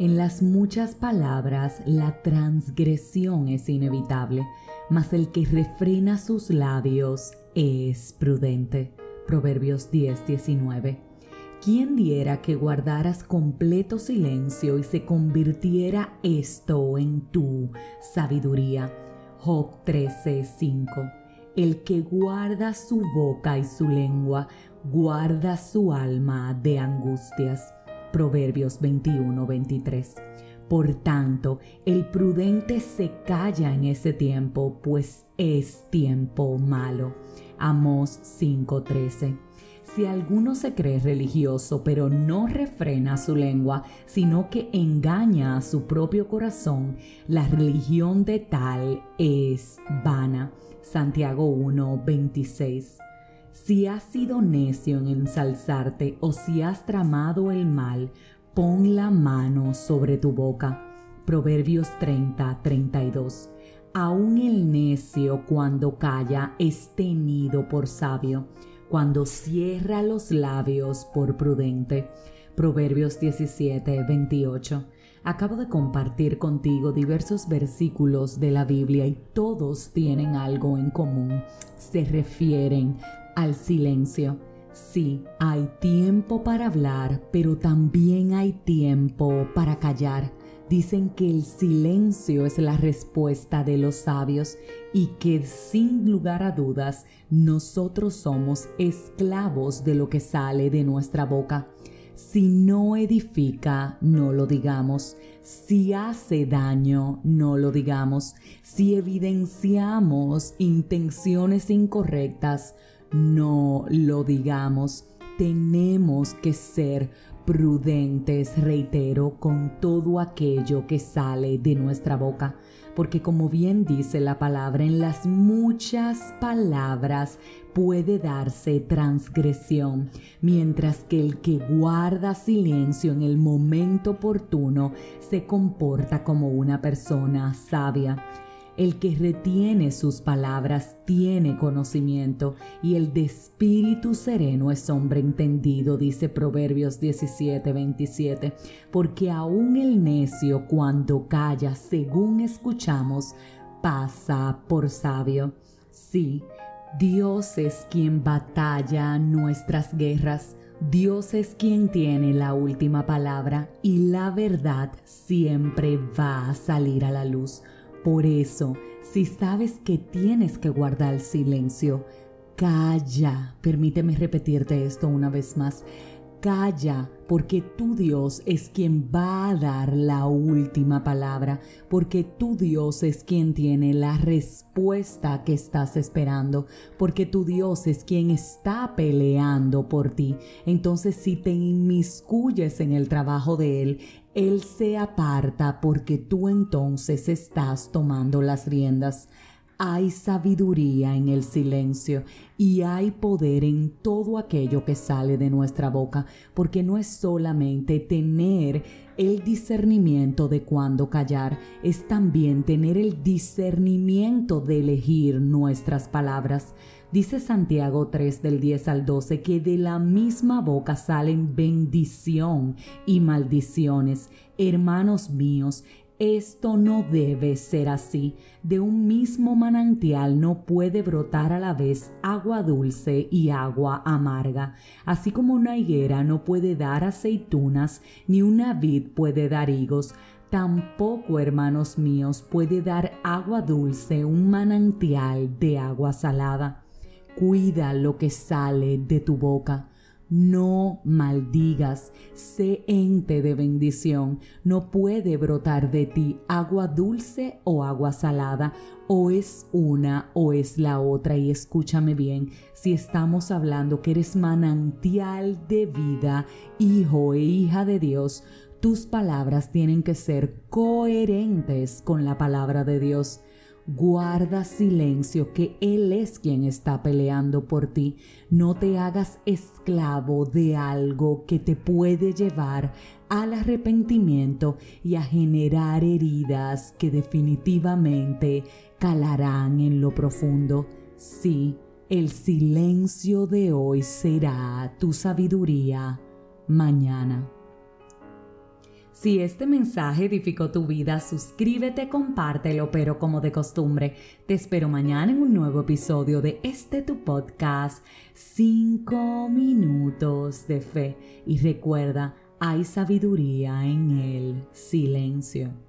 En las muchas palabras la transgresión es inevitable, mas el que refrena sus labios es prudente. Proverbios 10, 19. ¿Quién diera que guardaras completo silencio y se convirtiera esto en tu sabiduría? Job 13, 5. El que guarda su boca y su lengua, guarda su alma de angustias. Proverbios 21, 23. Por tanto, el prudente se calla en ese tiempo, pues es tiempo malo. Amós 5:13. Si alguno se cree religioso pero no refrena su lengua, sino que engaña a su propio corazón, la religión de tal es vana. Santiago 1:26. Si has sido necio en ensalzarte o si has tramado el mal, pon la mano sobre tu boca. Proverbios 30, 32. Aún el necio cuando calla es tenido por sabio, cuando cierra los labios por prudente. Proverbios 17, 28. Acabo de compartir contigo diversos versículos de la Biblia y todos tienen algo en común. Se refieren al silencio. Sí, hay tiempo para hablar, pero también hay tiempo para callar. Dicen que el silencio es la respuesta de los sabios y que sin lugar a dudas nosotros somos esclavos de lo que sale de nuestra boca. Si no edifica, no lo digamos. Si hace daño, no lo digamos. Si evidenciamos intenciones incorrectas, no lo digamos. Tenemos que ser prudentes, reitero, con todo aquello que sale de nuestra boca, porque como bien dice la palabra, en las muchas palabras puede darse transgresión, mientras que el que guarda silencio en el momento oportuno se comporta como una persona sabia. El que retiene sus palabras tiene conocimiento y el de espíritu sereno es hombre entendido, dice Proverbios 17, 27. Porque aún el necio cuando calla, según escuchamos, pasa por sabio. Sí, Dios es quien batalla nuestras guerras. Dios es quien tiene la última palabra y la verdad siempre va a salir a la luz. Por eso, si sabes que tienes que guardar silencio, calla. Permíteme repetirte esto una vez más. Calla, porque tu Dios es quien va a dar la última palabra, porque tu Dios es quien tiene la respuesta que estás esperando, porque tu Dios es quien está peleando por ti. Entonces, si te inmiscuyes en el trabajo de Él, Él se aparta porque tú entonces estás tomando las riendas. Hay sabiduría en el silencio y hay poder en todo aquello que sale de nuestra boca, porque no es solamente tener el discernimiento de cuándo callar, es también tener el discernimiento de elegir nuestras palabras. Dice Santiago 3 del 10 al 12 que de la misma boca salen bendición y maldiciones. Hermanos míos, esto no debe ser así. De un mismo manantial no puede brotar a la vez agua dulce y agua amarga. Así como una higuera no puede dar aceitunas, ni una vid puede dar higos. Tampoco, hermanos míos, puede dar agua dulce un manantial de agua salada. Cuida lo que sale de tu boca no maldigas, sé ente de bendición. No puede brotar de ti agua dulce o agua salada, o es una o es la otra. Y escúchame bien, si estamos hablando que eres manantial de vida, hijo e hija de Dios, tus palabras tienen que ser coherentes con la palabra de Dios. Guarda silencio, que Él es quien está peleando por ti. No te hagas esclavo de algo que te puede llevar al arrepentimiento y a generar heridas que definitivamente calarán en lo profundo. Sí, el silencio de hoy será tu sabiduría mañana. Si este mensaje edificó tu vida, suscríbete, compártelo, pero como de costumbre, te espero mañana en un nuevo episodio de este tu podcast, 5 minutos de fe. Y recuerda, hay sabiduría en el silencio.